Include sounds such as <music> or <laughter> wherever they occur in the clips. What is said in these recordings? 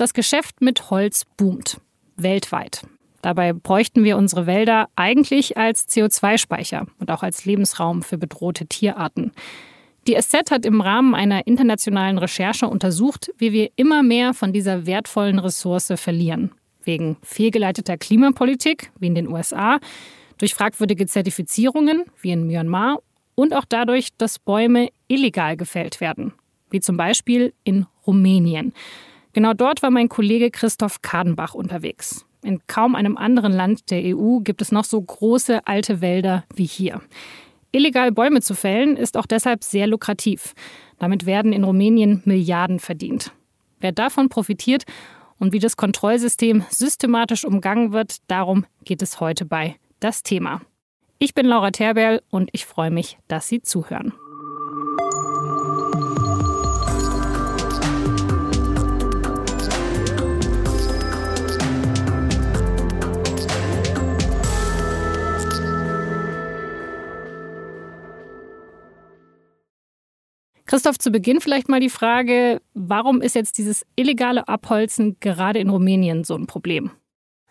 Das Geschäft mit Holz boomt. Weltweit. Dabei bräuchten wir unsere Wälder eigentlich als CO2-Speicher und auch als Lebensraum für bedrohte Tierarten. Die SZ hat im Rahmen einer internationalen Recherche untersucht, wie wir immer mehr von dieser wertvollen Ressource verlieren. Wegen fehlgeleiteter Klimapolitik, wie in den USA, durch fragwürdige Zertifizierungen, wie in Myanmar, und auch dadurch, dass Bäume illegal gefällt werden, wie zum Beispiel in Rumänien. Genau dort war mein Kollege Christoph Kadenbach unterwegs. In kaum einem anderen Land der EU gibt es noch so große alte Wälder wie hier. Illegal Bäume zu fällen ist auch deshalb sehr lukrativ. Damit werden in Rumänien Milliarden verdient. Wer davon profitiert und wie das Kontrollsystem systematisch umgangen wird, darum geht es heute bei Das Thema. Ich bin Laura Terberl und ich freue mich, dass Sie zuhören. Christoph, zu Beginn vielleicht mal die Frage, warum ist jetzt dieses illegale Abholzen gerade in Rumänien so ein Problem?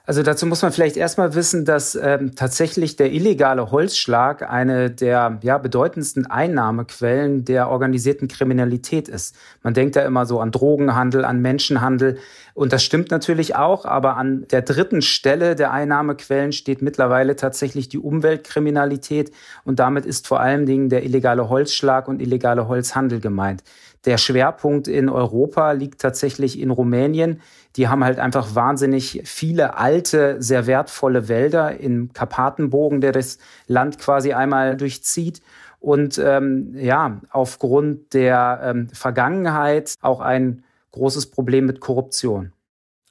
Also dazu muss man vielleicht erstmal wissen, dass ähm, tatsächlich der illegale Holzschlag eine der ja, bedeutendsten Einnahmequellen der organisierten Kriminalität ist. Man denkt da immer so an Drogenhandel, an Menschenhandel. Und das stimmt natürlich auch, aber an der dritten Stelle der Einnahmequellen steht mittlerweile tatsächlich die Umweltkriminalität. Und damit ist vor allen Dingen der illegale Holzschlag und illegale Holzhandel gemeint. Der Schwerpunkt in Europa liegt tatsächlich in Rumänien. Die haben halt einfach wahnsinnig viele alte, sehr wertvolle Wälder im Karpatenbogen, der das Land quasi einmal durchzieht. Und ähm, ja, aufgrund der ähm, Vergangenheit auch ein großes Problem mit Korruption.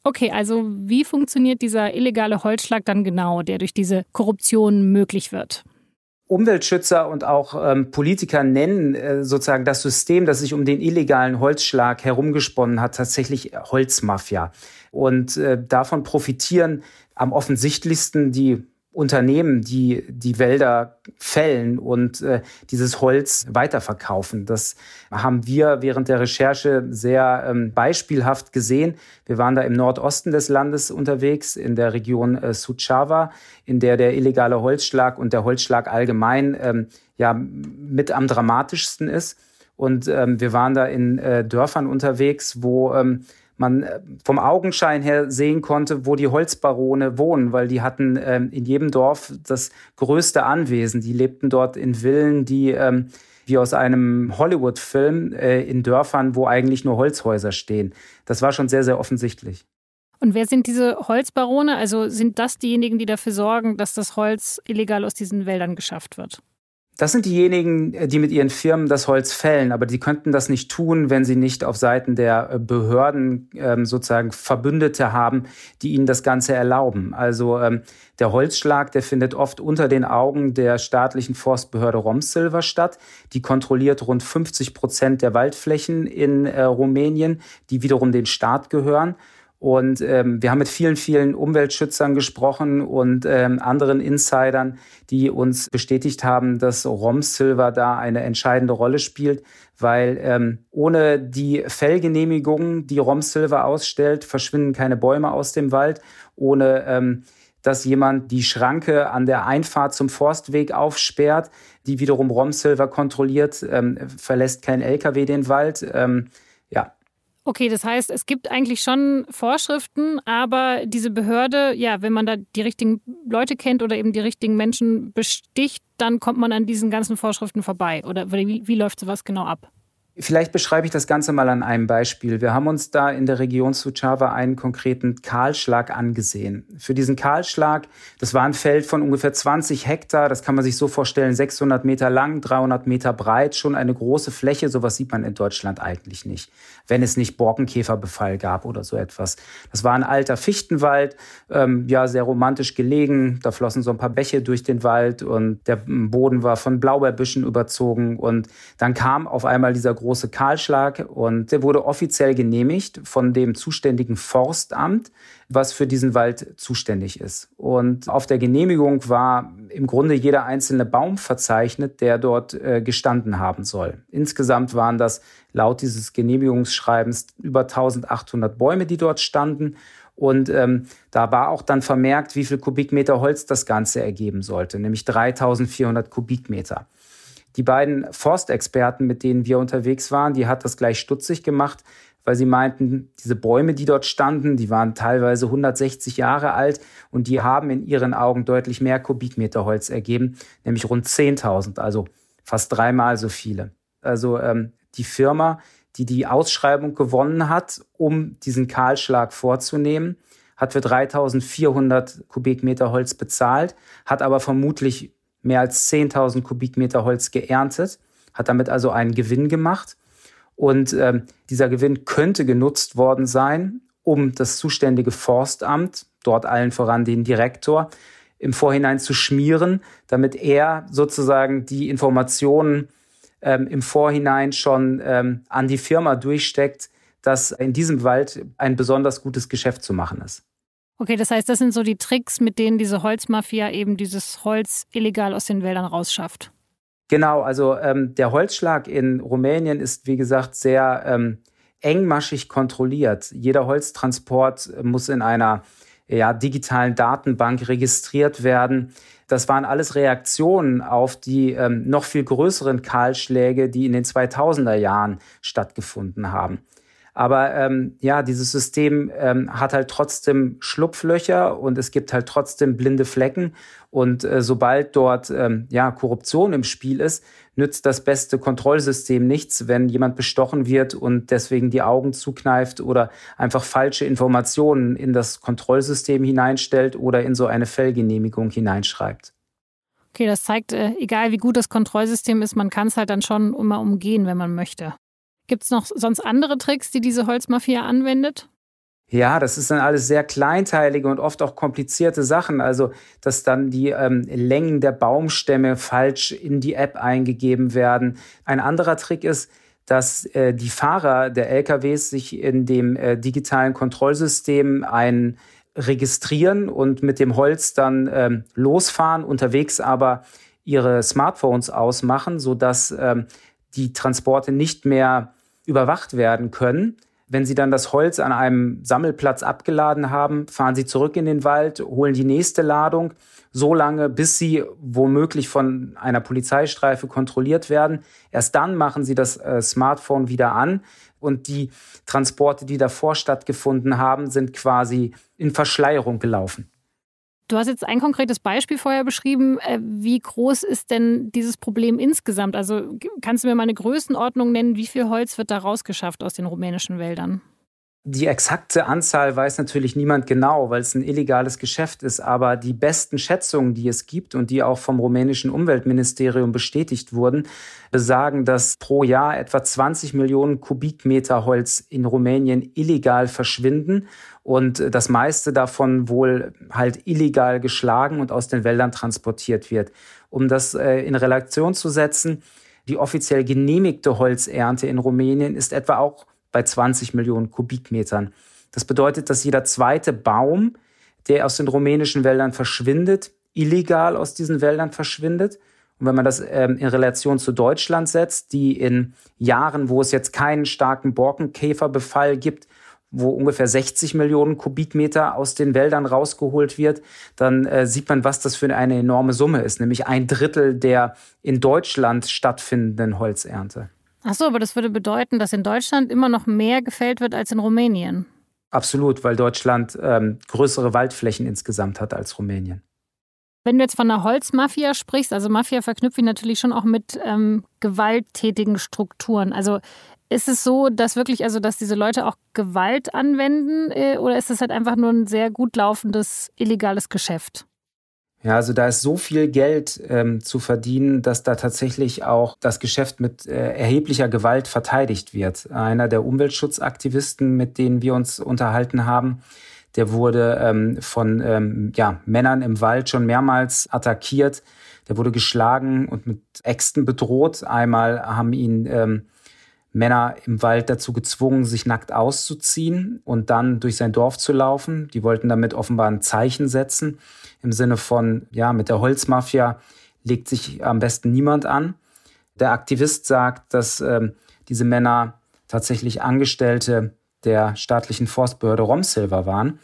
Okay, also wie funktioniert dieser illegale Holzschlag dann genau, der durch diese Korruption möglich wird? Umweltschützer und auch ähm, Politiker nennen äh, sozusagen das System, das sich um den illegalen Holzschlag herumgesponnen hat, tatsächlich Holzmafia. Und äh, davon profitieren am offensichtlichsten die Unternehmen, die die Wälder fällen und äh, dieses Holz weiterverkaufen. Das haben wir während der Recherche sehr ähm, beispielhaft gesehen. Wir waren da im Nordosten des Landes unterwegs, in der Region äh, Suceava, in der der illegale Holzschlag und der Holzschlag allgemein ähm, ja mit am dramatischsten ist. Und ähm, wir waren da in äh, Dörfern unterwegs, wo ähm, man äh, vom Augenschein her sehen konnte, wo die Holzbarone wohnen, weil die hatten ähm, in jedem Dorf das größte Anwesen. Die lebten dort in Villen, die ähm, wie aus einem Hollywood-Film äh, in Dörfern, wo eigentlich nur Holzhäuser stehen. Das war schon sehr, sehr offensichtlich. Und wer sind diese Holzbarone? Also sind das diejenigen, die dafür sorgen, dass das Holz illegal aus diesen Wäldern geschafft wird? Das sind diejenigen, äh, die mit ihren Firmen das Holz fällen, aber die könnten das nicht tun, wenn sie nicht auf Seiten der äh, Behörden ähm, sozusagen Verbündete haben, die ihnen das Ganze erlauben. Also ähm, der Holzschlag, der findet oft unter den Augen der staatlichen Forstbehörde Romsilver statt. Die kontrolliert rund 50 Prozent der Waldflächen in äh, Rumänien, die wiederum den Staat gehören. Und ähm, wir haben mit vielen, vielen Umweltschützern gesprochen und ähm, anderen Insidern, die uns bestätigt haben, dass Romsilver da eine entscheidende Rolle spielt, weil ähm, ohne die Fellgenehmigung, die Romsilver ausstellt, verschwinden keine Bäume aus dem Wald. Ohne ähm, dass jemand die Schranke an der Einfahrt zum Forstweg aufsperrt, die wiederum Romsilver kontrolliert, ähm, verlässt kein LKW den Wald. Ähm, ja, Okay, das heißt, es gibt eigentlich schon Vorschriften, aber diese Behörde, ja, wenn man da die richtigen Leute kennt oder eben die richtigen Menschen besticht, dann kommt man an diesen ganzen Vorschriften vorbei. Oder wie, wie läuft sowas genau ab? Vielleicht beschreibe ich das Ganze mal an einem Beispiel. Wir haben uns da in der Region Suceava einen konkreten Kahlschlag angesehen. Für diesen Kahlschlag, das war ein Feld von ungefähr 20 Hektar, das kann man sich so vorstellen, 600 Meter lang, 300 Meter breit, schon eine große Fläche. Sowas sieht man in Deutschland eigentlich nicht, wenn es nicht Borkenkäferbefall gab oder so etwas. Das war ein alter Fichtenwald, ähm, ja, sehr romantisch gelegen. Da flossen so ein paar Bäche durch den Wald und der Boden war von Blaubeerbüschen überzogen. Und dann kam auf einmal dieser große große Kahlschlag und der wurde offiziell genehmigt von dem zuständigen Forstamt, was für diesen Wald zuständig ist. Und auf der Genehmigung war im Grunde jeder einzelne Baum verzeichnet, der dort äh, gestanden haben soll. Insgesamt waren das laut dieses Genehmigungsschreibens über 1800 Bäume, die dort standen. Und ähm, da war auch dann vermerkt, wie viel Kubikmeter Holz das Ganze ergeben sollte, nämlich 3400 Kubikmeter. Die beiden Forstexperten, mit denen wir unterwegs waren, die hat das gleich stutzig gemacht, weil sie meinten, diese Bäume, die dort standen, die waren teilweise 160 Jahre alt und die haben in ihren Augen deutlich mehr Kubikmeter Holz ergeben, nämlich rund 10.000, also fast dreimal so viele. Also ähm, die Firma, die die Ausschreibung gewonnen hat, um diesen Kahlschlag vorzunehmen, hat für 3400 Kubikmeter Holz bezahlt, hat aber vermutlich mehr als 10.000 Kubikmeter Holz geerntet, hat damit also einen Gewinn gemacht. Und ähm, dieser Gewinn könnte genutzt worden sein, um das zuständige Forstamt, dort allen voran den Direktor, im Vorhinein zu schmieren, damit er sozusagen die Informationen ähm, im Vorhinein schon ähm, an die Firma durchsteckt, dass in diesem Wald ein besonders gutes Geschäft zu machen ist. Okay, das heißt, das sind so die Tricks, mit denen diese Holzmafia eben dieses Holz illegal aus den Wäldern rausschafft. Genau, also ähm, der Holzschlag in Rumänien ist, wie gesagt, sehr ähm, engmaschig kontrolliert. Jeder Holztransport muss in einer ja, digitalen Datenbank registriert werden. Das waren alles Reaktionen auf die ähm, noch viel größeren Kahlschläge, die in den 2000er Jahren stattgefunden haben. Aber ähm, ja, dieses System ähm, hat halt trotzdem Schlupflöcher und es gibt halt trotzdem blinde Flecken. Und äh, sobald dort ähm, ja, Korruption im Spiel ist, nützt das beste Kontrollsystem nichts, wenn jemand bestochen wird und deswegen die Augen zukneift oder einfach falsche Informationen in das Kontrollsystem hineinstellt oder in so eine Fellgenehmigung hineinschreibt. Okay, das zeigt, äh, egal wie gut das Kontrollsystem ist, man kann es halt dann schon immer umgehen, wenn man möchte. Gibt es noch sonst andere Tricks, die diese Holzmafia anwendet? Ja, das ist dann alles sehr kleinteilige und oft auch komplizierte Sachen. Also, dass dann die ähm, Längen der Baumstämme falsch in die App eingegeben werden. Ein anderer Trick ist, dass äh, die Fahrer der LKWs sich in dem äh, digitalen Kontrollsystem ein registrieren und mit dem Holz dann ähm, losfahren, unterwegs aber ihre Smartphones ausmachen, sodass ähm, die Transporte nicht mehr überwacht werden können. Wenn Sie dann das Holz an einem Sammelplatz abgeladen haben, fahren Sie zurück in den Wald, holen die nächste Ladung, so lange, bis Sie womöglich von einer Polizeistreife kontrolliert werden. Erst dann machen Sie das äh, Smartphone wieder an und die Transporte, die davor stattgefunden haben, sind quasi in Verschleierung gelaufen. Du hast jetzt ein konkretes Beispiel vorher beschrieben. Äh, wie groß ist denn dieses Problem insgesamt? Also kannst du mir mal eine Größenordnung nennen? Wie viel Holz wird da rausgeschafft aus den rumänischen Wäldern? Die exakte Anzahl weiß natürlich niemand genau, weil es ein illegales Geschäft ist. Aber die besten Schätzungen, die es gibt und die auch vom rumänischen Umweltministerium bestätigt wurden, besagen, dass pro Jahr etwa 20 Millionen Kubikmeter Holz in Rumänien illegal verschwinden und das meiste davon wohl halt illegal geschlagen und aus den Wäldern transportiert wird. Um das äh, in Relation zu setzen, die offiziell genehmigte Holzernte in Rumänien ist etwa auch bei 20 Millionen Kubikmetern. Das bedeutet, dass jeder zweite Baum, der aus den rumänischen Wäldern verschwindet, illegal aus diesen Wäldern verschwindet. Und wenn man das ähm, in Relation zu Deutschland setzt, die in Jahren, wo es jetzt keinen starken Borkenkäferbefall gibt, wo ungefähr 60 Millionen Kubikmeter aus den Wäldern rausgeholt wird, dann äh, sieht man, was das für eine enorme Summe ist, nämlich ein Drittel der in Deutschland stattfindenden Holzernte. Ach so, aber das würde bedeuten, dass in Deutschland immer noch mehr gefällt wird als in Rumänien. Absolut, weil Deutschland ähm, größere Waldflächen insgesamt hat als Rumänien. Wenn du jetzt von einer Holzmafia sprichst, also Mafia verknüpfe ich natürlich schon auch mit ähm, gewalttätigen Strukturen. Also ist es so, dass wirklich, also dass diese Leute auch Gewalt anwenden äh, oder ist es halt einfach nur ein sehr gut laufendes illegales Geschäft? Ja, also da ist so viel Geld ähm, zu verdienen, dass da tatsächlich auch das Geschäft mit äh, erheblicher Gewalt verteidigt wird. Einer der Umweltschutzaktivisten, mit denen wir uns unterhalten haben, der wurde ähm, von ähm, ja, Männern im Wald schon mehrmals attackiert. Der wurde geschlagen und mit Äxten bedroht. Einmal haben ihn ähm, Männer im Wald dazu gezwungen, sich nackt auszuziehen und dann durch sein Dorf zu laufen. Die wollten damit offenbar ein Zeichen setzen im Sinne von, ja, mit der Holzmafia legt sich am besten niemand an. Der Aktivist sagt, dass ähm, diese Männer tatsächlich Angestellte der staatlichen Forstbehörde Romsilver waren.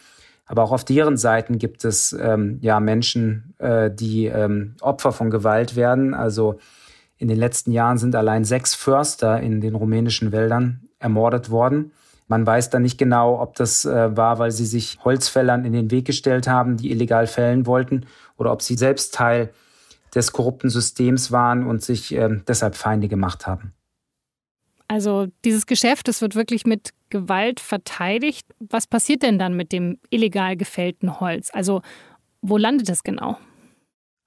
Aber auch auf deren Seiten gibt es ähm, ja Menschen, äh, die ähm, Opfer von Gewalt werden. Also in den letzten Jahren sind allein sechs Förster in den rumänischen Wäldern ermordet worden. Man weiß da nicht genau, ob das äh, war, weil sie sich Holzfällern in den Weg gestellt haben, die illegal fällen wollten, oder ob sie selbst Teil des korrupten Systems waren und sich äh, deshalb Feinde gemacht haben. Also dieses Geschäft, das wird wirklich mit Gewalt verteidigt. Was passiert denn dann mit dem illegal gefällten Holz? Also wo landet es genau?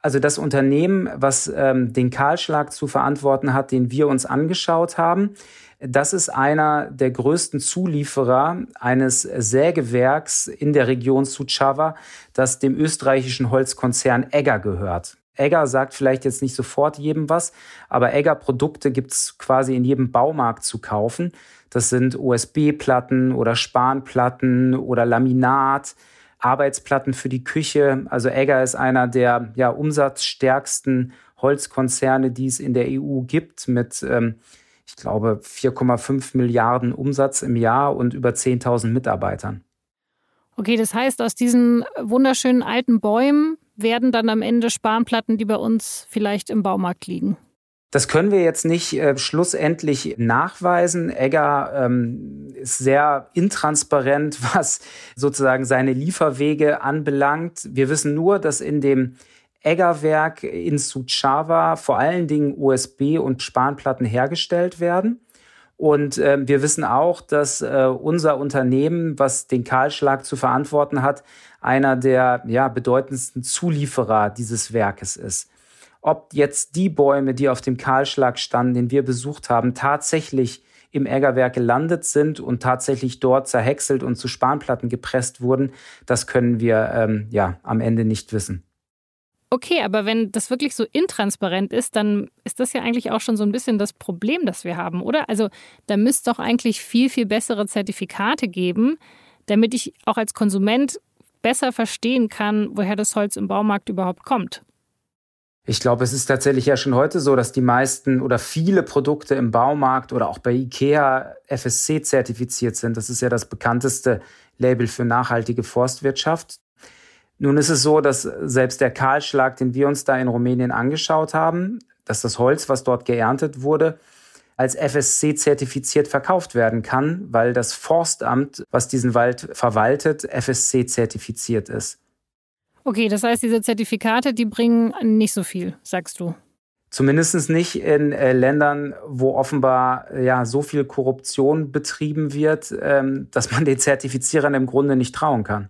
Also das Unternehmen, was ähm, den Kahlschlag zu verantworten hat, den wir uns angeschaut haben, das ist einer der größten Zulieferer eines Sägewerks in der Region Suceava, das dem österreichischen Holzkonzern Egger gehört. Egger sagt vielleicht jetzt nicht sofort jedem was, aber Egger-Produkte gibt's quasi in jedem Baumarkt zu kaufen. Das sind USB-Platten oder Spanplatten oder Laminat, Arbeitsplatten für die Küche. Also Egger ist einer der ja, umsatzstärksten Holzkonzerne, die es in der EU gibt, mit, ähm, ich glaube, 4,5 Milliarden Umsatz im Jahr und über 10.000 Mitarbeitern. Okay, das heißt, aus diesen wunderschönen alten Bäumen werden dann am Ende Spanplatten, die bei uns vielleicht im Baumarkt liegen. Das können wir jetzt nicht äh, schlussendlich nachweisen. Egger ähm, ist sehr intransparent, <laughs> was sozusagen seine Lieferwege anbelangt. Wir wissen nur, dass in dem Eggerwerk in Suceava vor allen Dingen USB- und Spanplatten hergestellt werden. Und äh, wir wissen auch, dass äh, unser Unternehmen, was den Kahlschlag zu verantworten hat, einer der ja, bedeutendsten Zulieferer dieses Werkes ist ob jetzt die Bäume, die auf dem Kahlschlag standen, den wir besucht haben, tatsächlich im Ägerwerk gelandet sind und tatsächlich dort zerhäckselt und zu Spanplatten gepresst wurden, das können wir ähm, ja am Ende nicht wissen. Okay, aber wenn das wirklich so intransparent ist, dann ist das ja eigentlich auch schon so ein bisschen das Problem, das wir haben, oder? Also da müsste doch eigentlich viel, viel bessere Zertifikate geben, damit ich auch als Konsument besser verstehen kann, woher das Holz im Baumarkt überhaupt kommt. Ich glaube, es ist tatsächlich ja schon heute so, dass die meisten oder viele Produkte im Baumarkt oder auch bei IKEA FSC zertifiziert sind. Das ist ja das bekannteste Label für nachhaltige Forstwirtschaft. Nun ist es so, dass selbst der Kahlschlag, den wir uns da in Rumänien angeschaut haben, dass das Holz, was dort geerntet wurde, als FSC zertifiziert verkauft werden kann, weil das Forstamt, was diesen Wald verwaltet, FSC zertifiziert ist. Okay, das heißt, diese Zertifikate, die bringen nicht so viel, sagst du. Zumindest nicht in äh, Ländern, wo offenbar ja so viel Korruption betrieben wird, ähm, dass man den Zertifizierern im Grunde nicht trauen kann.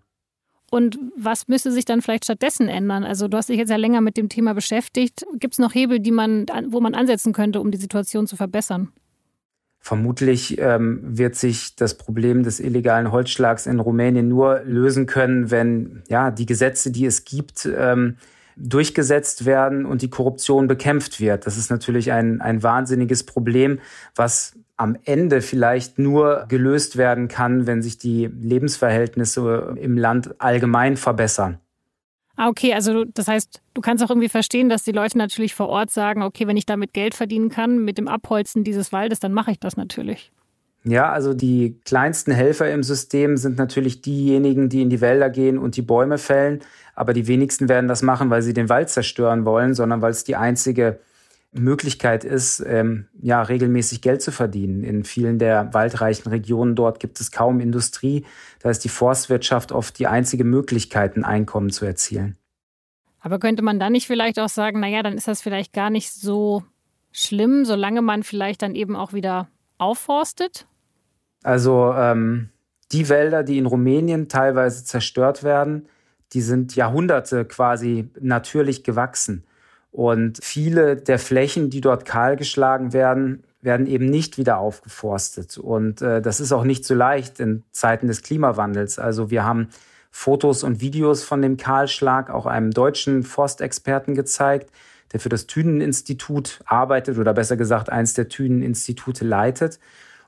Und was müsste sich dann vielleicht stattdessen ändern? Also du hast dich jetzt ja länger mit dem Thema beschäftigt. Gibt es noch Hebel, die man, wo man ansetzen könnte, um die Situation zu verbessern? Vermutlich ähm, wird sich das Problem des illegalen Holzschlags in Rumänien nur lösen können, wenn ja die Gesetze, die es gibt, ähm, durchgesetzt werden und die Korruption bekämpft wird. Das ist natürlich ein, ein wahnsinniges Problem, was am Ende vielleicht nur gelöst werden kann, wenn sich die Lebensverhältnisse im Land allgemein verbessern. Ah, okay, also das heißt, du kannst auch irgendwie verstehen, dass die Leute natürlich vor Ort sagen, okay, wenn ich damit Geld verdienen kann mit dem Abholzen dieses Waldes, dann mache ich das natürlich. Ja, also die kleinsten Helfer im System sind natürlich diejenigen, die in die Wälder gehen und die Bäume fällen. Aber die wenigsten werden das machen, weil sie den Wald zerstören wollen, sondern weil es die einzige Möglichkeit ist, ähm, ja, regelmäßig Geld zu verdienen. In vielen der waldreichen Regionen dort gibt es kaum Industrie. Da ist die Forstwirtschaft oft die einzige Möglichkeit, ein Einkommen zu erzielen. Aber könnte man dann nicht vielleicht auch sagen, naja, dann ist das vielleicht gar nicht so schlimm, solange man vielleicht dann eben auch wieder aufforstet? Also ähm, die Wälder, die in Rumänien teilweise zerstört werden, die sind Jahrhunderte quasi natürlich gewachsen. Und viele der Flächen, die dort kahlgeschlagen werden, werden eben nicht wieder aufgeforstet. Und äh, das ist auch nicht so leicht in Zeiten des Klimawandels. Also wir haben Fotos und Videos von dem Kahlschlag auch einem deutschen Forstexperten gezeigt, der für das Thünen-Institut arbeitet oder besser gesagt eins der Thünen-Institute leitet.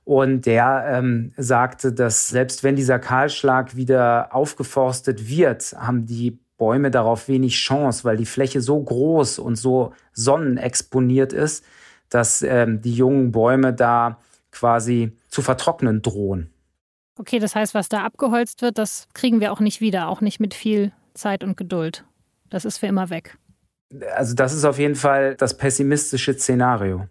Und der ähm, sagte, dass selbst wenn dieser Kahlschlag wieder aufgeforstet wird, haben die Bäume darauf wenig Chance, weil die Fläche so groß und so sonnenexponiert ist, dass ähm, die jungen Bäume da quasi zu vertrocknen drohen. Okay, das heißt, was da abgeholzt wird, das kriegen wir auch nicht wieder, auch nicht mit viel Zeit und Geduld. Das ist für immer weg. Also das ist auf jeden Fall das pessimistische Szenario.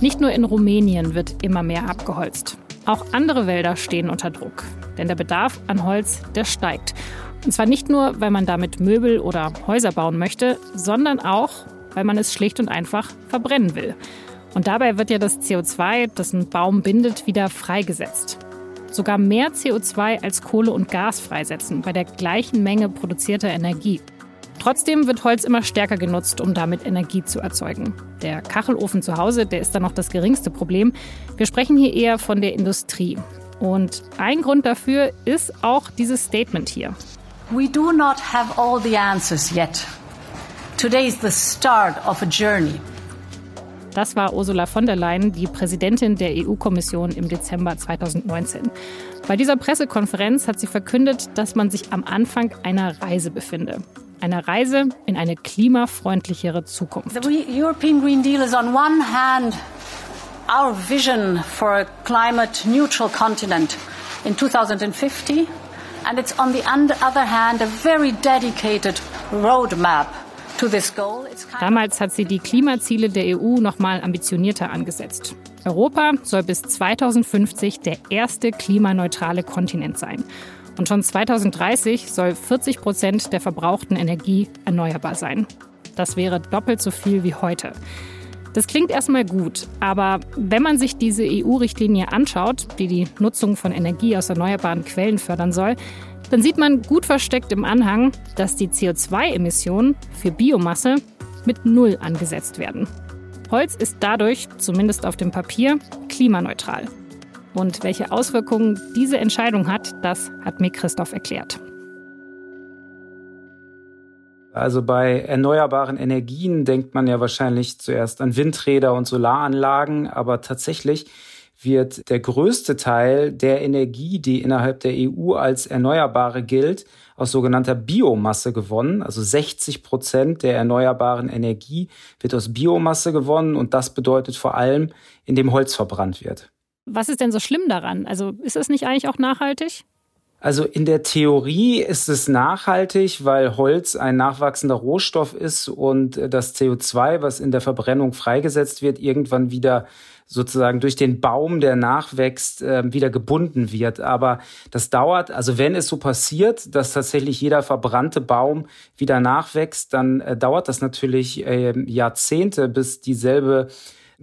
Nicht nur in Rumänien wird immer mehr abgeholzt. Auch andere Wälder stehen unter Druck. Denn der Bedarf an Holz, der steigt. Und zwar nicht nur, weil man damit Möbel oder Häuser bauen möchte, sondern auch, weil man es schlicht und einfach verbrennen will. Und dabei wird ja das CO2, das ein Baum bindet, wieder freigesetzt. Sogar mehr CO2 als Kohle und Gas freisetzen bei der gleichen Menge produzierter Energie. Trotzdem wird Holz immer stärker genutzt, um damit Energie zu erzeugen. Der Kachelofen zu Hause, der ist dann noch das geringste Problem. Wir sprechen hier eher von der Industrie. Und ein Grund dafür ist auch dieses Statement hier. We do not have all the answers yet. Today is the start of a journey. Das war Ursula von der Leyen, die Präsidentin der EU-Kommission im Dezember 2019. Bei dieser Pressekonferenz hat sie verkündet, dass man sich am Anfang einer Reise befinde. Einer Reise in eine klimafreundlichere Zukunft. The European Green Deal is on one hand our vision for a climate neutral continent in 2050 and it's on the other hand a very dedicated roadmap Damals hat sie die Klimaziele der EU noch mal ambitionierter angesetzt. Europa soll bis 2050 der erste klimaneutrale Kontinent sein. Und schon 2030 soll 40 Prozent der verbrauchten Energie erneuerbar sein. Das wäre doppelt so viel wie heute. Das klingt erstmal gut, aber wenn man sich diese EU-Richtlinie anschaut, die die Nutzung von Energie aus erneuerbaren Quellen fördern soll, dann sieht man gut versteckt im Anhang, dass die CO2-Emissionen für Biomasse mit Null angesetzt werden. Holz ist dadurch, zumindest auf dem Papier, klimaneutral. Und welche Auswirkungen diese Entscheidung hat, das hat mir Christoph erklärt. Also bei erneuerbaren Energien denkt man ja wahrscheinlich zuerst an Windräder und Solaranlagen, aber tatsächlich wird der größte Teil der Energie, die innerhalb der EU als erneuerbare gilt, aus sogenannter Biomasse gewonnen. Also 60 Prozent der erneuerbaren Energie wird aus Biomasse gewonnen und das bedeutet vor allem, indem Holz verbrannt wird. Was ist denn so schlimm daran? Also ist es nicht eigentlich auch nachhaltig? Also in der Theorie ist es nachhaltig, weil Holz ein nachwachsender Rohstoff ist und das CO2, was in der Verbrennung freigesetzt wird, irgendwann wieder sozusagen durch den Baum, der nachwächst, äh, wieder gebunden wird. Aber das dauert, also wenn es so passiert, dass tatsächlich jeder verbrannte Baum wieder nachwächst, dann äh, dauert das natürlich äh, Jahrzehnte, bis dieselbe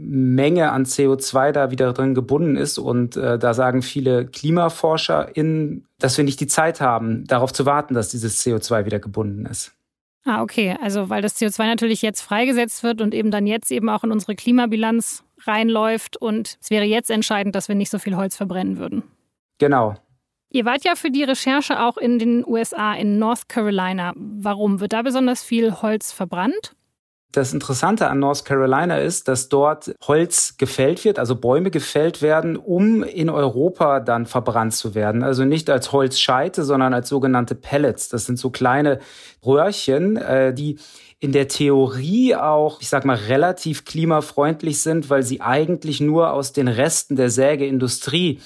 Menge an CO2 da wieder drin gebunden ist. Und äh, da sagen viele KlimaforscherInnen, dass wir nicht die Zeit haben, darauf zu warten, dass dieses CO2 wieder gebunden ist. Ah, okay. Also weil das CO2 natürlich jetzt freigesetzt wird und eben dann jetzt eben auch in unsere Klimabilanz reinläuft. Und es wäre jetzt entscheidend, dass wir nicht so viel Holz verbrennen würden. Genau. Ihr wart ja für die Recherche auch in den USA, in North Carolina. Warum? Wird da besonders viel Holz verbrannt? Das Interessante an North Carolina ist, dass dort Holz gefällt wird, also Bäume gefällt werden, um in Europa dann verbrannt zu werden. Also nicht als Holzscheite, sondern als sogenannte Pellets. Das sind so kleine Röhrchen, äh, die in der Theorie auch, ich sag mal, relativ klimafreundlich sind, weil sie eigentlich nur aus den Resten der Sägeindustrie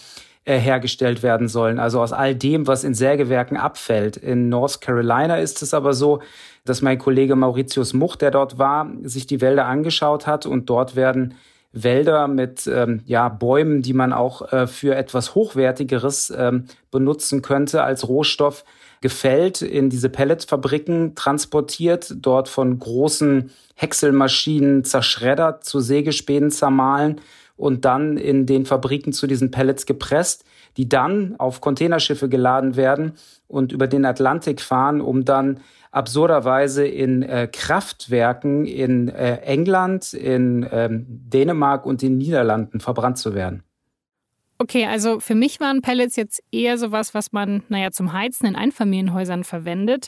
äh, hergestellt werden sollen. Also aus all dem, was in Sägewerken abfällt. In North Carolina ist es aber so, dass mein Kollege Mauritius Much, der dort war, sich die Wälder angeschaut hat und dort werden Wälder mit ähm, ja, Bäumen, die man auch äh, für etwas Hochwertigeres ähm, benutzen könnte als Rohstoff, gefällt, in diese Pelletfabriken transportiert, dort von großen Häckselmaschinen zerschreddert, zu Sägespänen zermahlen und dann in den Fabriken zu diesen Pellets gepresst, die dann auf Containerschiffe geladen werden und über den Atlantik fahren, um dann absurderweise in äh, Kraftwerken in äh, England, in ähm, Dänemark und den Niederlanden verbrannt zu werden. Okay, also für mich waren Pellets jetzt eher sowas, was man, naja, zum Heizen in Einfamilienhäusern verwendet.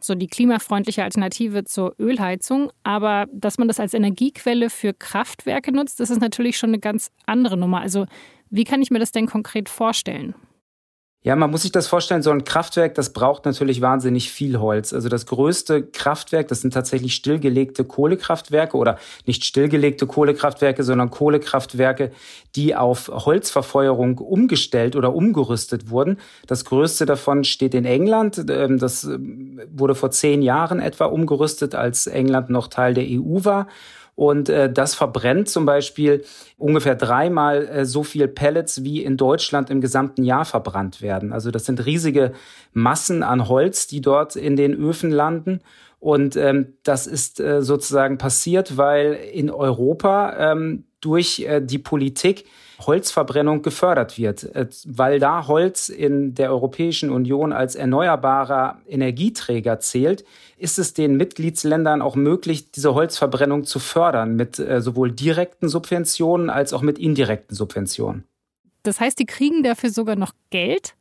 So die klimafreundliche Alternative zur Ölheizung. Aber dass man das als Energiequelle für Kraftwerke nutzt, das ist natürlich schon eine ganz andere Nummer. Also wie kann ich mir das denn konkret vorstellen? Ja, man muss sich das vorstellen, so ein Kraftwerk, das braucht natürlich wahnsinnig viel Holz. Also das größte Kraftwerk, das sind tatsächlich stillgelegte Kohlekraftwerke oder nicht stillgelegte Kohlekraftwerke, sondern Kohlekraftwerke, die auf Holzverfeuerung umgestellt oder umgerüstet wurden. Das größte davon steht in England. Ähm, das ähm, wurde vor zehn Jahren etwa umgerüstet, als England noch Teil der EU war. Und äh, das verbrennt zum Beispiel ungefähr dreimal äh, so viel Pellets, wie in Deutschland im gesamten Jahr verbrannt werden. Also das sind riesige Massen an Holz, die dort in den Öfen landen. Und ähm, das ist äh, sozusagen passiert, weil in Europa ähm, durch äh, die Politik Holzverbrennung gefördert wird, äh, weil da Holz in der Europäischen Union als erneuerbarer Energieträger zählt, ist es den Mitgliedsländern auch möglich, diese Holzverbrennung zu fördern mit äh, sowohl direkten Subventionen als auch mit indirekten Subventionen. Das heißt, die kriegen dafür sogar noch Geld?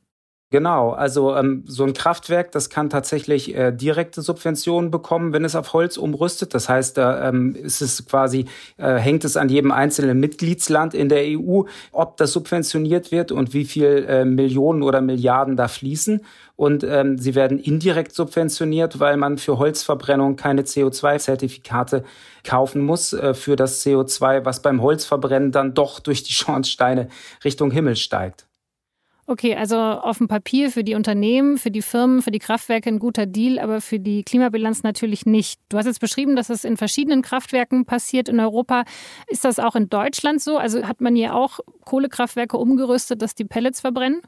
Genau, also ähm, so ein Kraftwerk, das kann tatsächlich äh, direkte Subventionen bekommen, wenn es auf Holz umrüstet. Das heißt, da ähm, ist es quasi, äh, hängt es an jedem einzelnen Mitgliedsland in der EU, ob das subventioniert wird und wie viel äh, Millionen oder Milliarden da fließen. Und ähm, sie werden indirekt subventioniert, weil man für Holzverbrennung keine CO2-Zertifikate kaufen muss äh, für das CO2, was beim Holzverbrennen dann doch durch die Schornsteine Richtung Himmel steigt. Okay, also auf dem Papier für die Unternehmen, für die Firmen, für die Kraftwerke ein guter Deal, aber für die Klimabilanz natürlich nicht. Du hast jetzt beschrieben, dass es in verschiedenen Kraftwerken passiert in Europa. Ist das auch in Deutschland so? Also hat man hier auch Kohlekraftwerke umgerüstet, dass die Pellets verbrennen?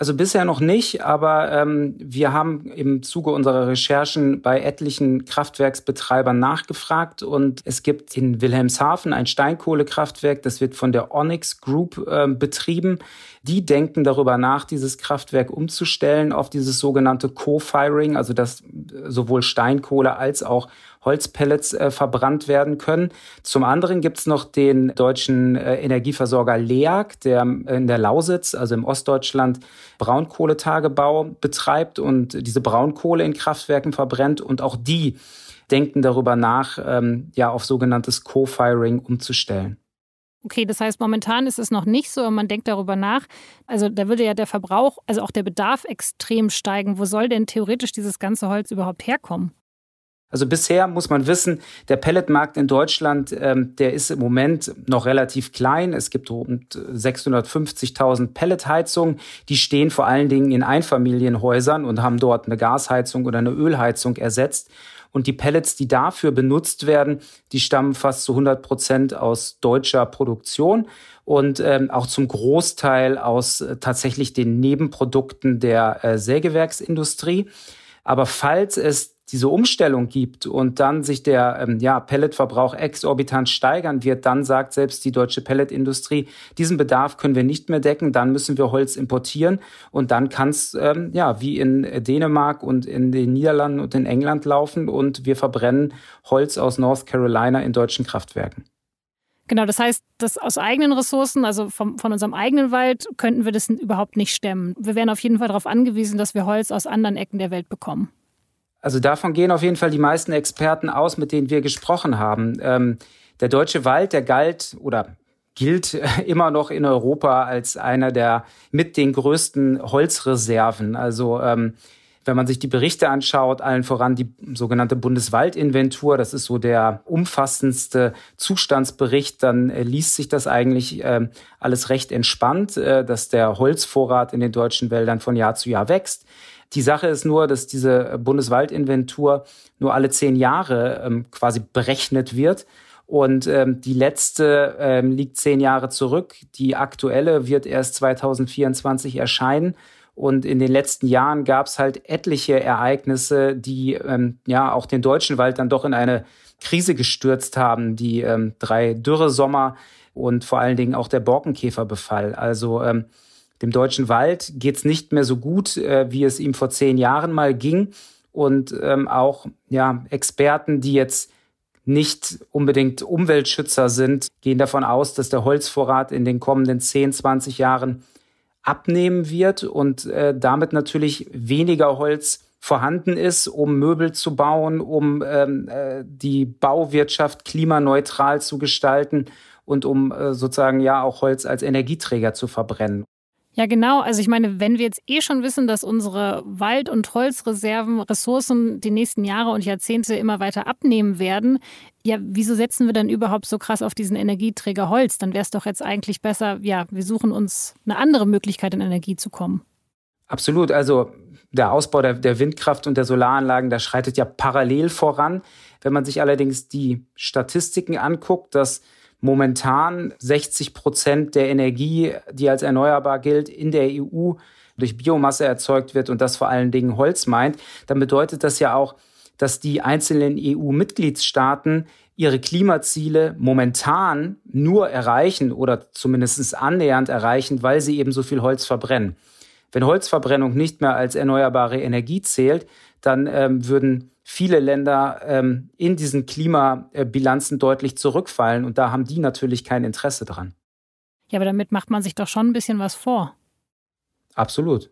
Also bisher noch nicht, aber ähm, wir haben im Zuge unserer Recherchen bei etlichen Kraftwerksbetreibern nachgefragt und es gibt in Wilhelmshaven ein Steinkohlekraftwerk, das wird von der Onyx Group äh, betrieben. Die denken darüber nach, dieses Kraftwerk umzustellen auf dieses sogenannte Co-Firing, also dass sowohl Steinkohle als auch Holzpellets äh, verbrannt werden können. Zum anderen gibt es noch den deutschen äh, Energieversorger LEAG, der in der Lausitz, also im Ostdeutschland, Braunkohletagebau betreibt und diese Braunkohle in Kraftwerken verbrennt. Und auch die denken darüber nach, ähm, ja, auf sogenanntes Co-Firing umzustellen. Okay, das heißt, momentan ist es noch nicht so, aber man denkt darüber nach. Also da würde ja der Verbrauch, also auch der Bedarf extrem steigen. Wo soll denn theoretisch dieses ganze Holz überhaupt herkommen? Also bisher muss man wissen, der Pelletmarkt in Deutschland, ähm, der ist im Moment noch relativ klein. Es gibt rund 650.000 Pelletheizungen. Die stehen vor allen Dingen in Einfamilienhäusern und haben dort eine Gasheizung oder eine Ölheizung ersetzt. Und die Pellets, die dafür benutzt werden, die stammen fast zu 100 Prozent aus deutscher Produktion und ähm, auch zum Großteil aus äh, tatsächlich den Nebenprodukten der äh, Sägewerksindustrie. Aber falls es diese Umstellung gibt und dann sich der ähm, ja, Pelletverbrauch exorbitant steigern wird, dann sagt selbst die deutsche Pelletindustrie, diesen Bedarf können wir nicht mehr decken, dann müssen wir Holz importieren und dann kann es ähm, ja wie in Dänemark und in den Niederlanden und in England laufen und wir verbrennen Holz aus North Carolina in deutschen Kraftwerken. Genau, das heißt, das aus eigenen Ressourcen, also vom, von unserem eigenen Wald, könnten wir das überhaupt nicht stemmen. Wir wären auf jeden Fall darauf angewiesen, dass wir Holz aus anderen Ecken der Welt bekommen. Also davon gehen auf jeden Fall die meisten Experten aus, mit denen wir gesprochen haben. Ähm, der deutsche Wald, der galt oder gilt <laughs> immer noch in Europa als einer der mit den größten Holzreserven. Also ähm, wenn man sich die Berichte anschaut, allen voran die sogenannte Bundeswaldinventur, das ist so der umfassendste Zustandsbericht, dann äh, liest sich das eigentlich äh, alles recht entspannt, äh, dass der Holzvorrat in den deutschen Wäldern von Jahr zu Jahr wächst. Die Sache ist nur, dass diese Bundeswaldinventur nur alle zehn Jahre ähm, quasi berechnet wird. Und ähm, die letzte ähm, liegt zehn Jahre zurück. Die aktuelle wird erst 2024 erscheinen. Und in den letzten Jahren gab es halt etliche Ereignisse, die ähm, ja auch den deutschen Wald dann doch in eine Krise gestürzt haben. Die ähm, drei Dürresommer und vor allen Dingen auch der Borkenkäferbefall. Also ähm, dem deutschen Wald geht's nicht mehr so gut, äh, wie es ihm vor zehn Jahren mal ging. Und ähm, auch ja, Experten, die jetzt nicht unbedingt Umweltschützer sind, gehen davon aus, dass der Holzvorrat in den kommenden 10, 20 Jahren abnehmen wird und äh, damit natürlich weniger Holz vorhanden ist, um Möbel zu bauen, um ähm, äh, die Bauwirtschaft klimaneutral zu gestalten und um äh, sozusagen ja auch Holz als Energieträger zu verbrennen. Ja, genau. Also ich meine, wenn wir jetzt eh schon wissen, dass unsere Wald- und Holzreserven, Ressourcen die nächsten Jahre und Jahrzehnte immer weiter abnehmen werden, ja, wieso setzen wir dann überhaupt so krass auf diesen Energieträger Holz? Dann wäre es doch jetzt eigentlich besser, ja, wir suchen uns eine andere Möglichkeit, in Energie zu kommen. Absolut. Also der Ausbau der, der Windkraft und der Solaranlagen, der schreitet ja parallel voran. Wenn man sich allerdings die Statistiken anguckt, dass momentan 60 Prozent der Energie, die als erneuerbar gilt, in der EU durch Biomasse erzeugt wird und das vor allen Dingen Holz meint, dann bedeutet das ja auch, dass die einzelnen EU-Mitgliedstaaten ihre Klimaziele momentan nur erreichen oder zumindest annähernd erreichen, weil sie eben so viel Holz verbrennen. Wenn Holzverbrennung nicht mehr als erneuerbare Energie zählt, dann ähm, würden viele Länder ähm, in diesen Klimabilanzen deutlich zurückfallen. Und da haben die natürlich kein Interesse dran. Ja, aber damit macht man sich doch schon ein bisschen was vor. Absolut.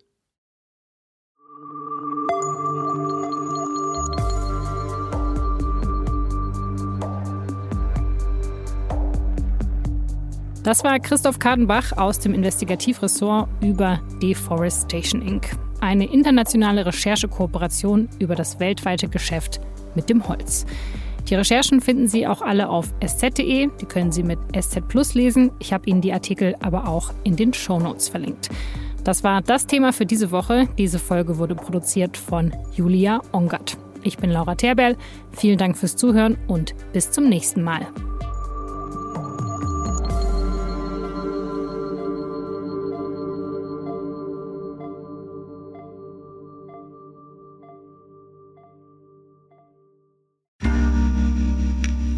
Das war Christoph Kadenbach aus dem Investigativressort über Deforestation Inc eine internationale Recherchekooperation über das weltweite Geschäft mit dem Holz. Die Recherchen finden Sie auch alle auf sz.de. Die können Sie mit SZ Plus lesen. Ich habe Ihnen die Artikel aber auch in den Show Notes verlinkt. Das war das Thema für diese Woche. Diese Folge wurde produziert von Julia Ongert. Ich bin Laura Terberl. Vielen Dank fürs Zuhören und bis zum nächsten Mal.